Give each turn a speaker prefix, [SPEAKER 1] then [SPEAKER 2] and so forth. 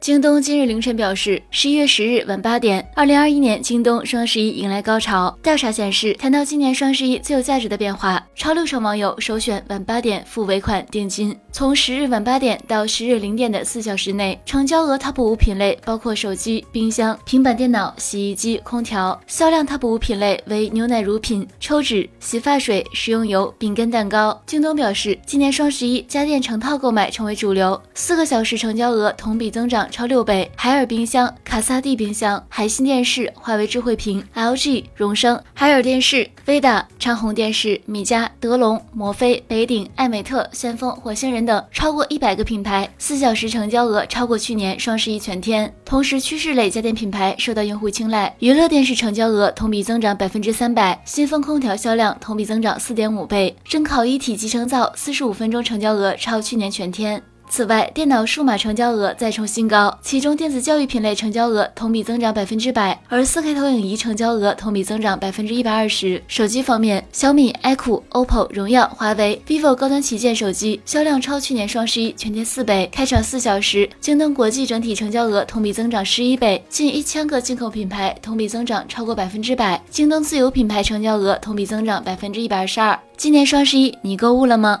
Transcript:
[SPEAKER 1] 京东今日凌晨表示，十一月十日晚八点，二零二一年京东双十一迎来高潮。调查显示，谈到今年双十一最有价值的变化，超六成网友首选晚八点付尾款定金。从十日晚八点到十日零点的四小时内，成交额 TOP 五品类包括手机、冰箱、平板电脑、洗衣机、空调；销量 TOP 五品类为牛奶、乳品、抽纸、洗发水、食用油、饼干、蛋糕。京东表示，今年双十一家电成套购买成为主流，四个小时成交额同比增长。超六倍，海尔冰箱、卡萨帝冰箱、海信电视、华为智慧屏、LG、荣升、海尔电视、Vida、长虹电视、米家、德龙、摩飞、北鼎、艾美特、先锋、火星人等超过一百个品牌，四小时成交额超过去年双十一全天。同时，趋势类家电品牌受到用户青睐，娱乐电视成交额同比增长百分之三百，新风空调销量同比增长四点五倍，蒸烤一体集成灶四十五分钟成交额超去年全天。此外，电脑数码成交额再创新高，其中电子教育品类成交额同比增长百分之百，而 4K 投影仪成交额同比增长百分之一百二十。手机方面，小米、iQOO、OPPO、荣耀、华为、vivo 高端旗舰手机销量超去年双十一全天四倍。开场四小时，京东国际整体成交额同比增长十一倍，近一千个进口品牌同比增长超过百分之百。京东自有品牌成交额同比增长百分之一百二十二。今年双十一你购物了吗？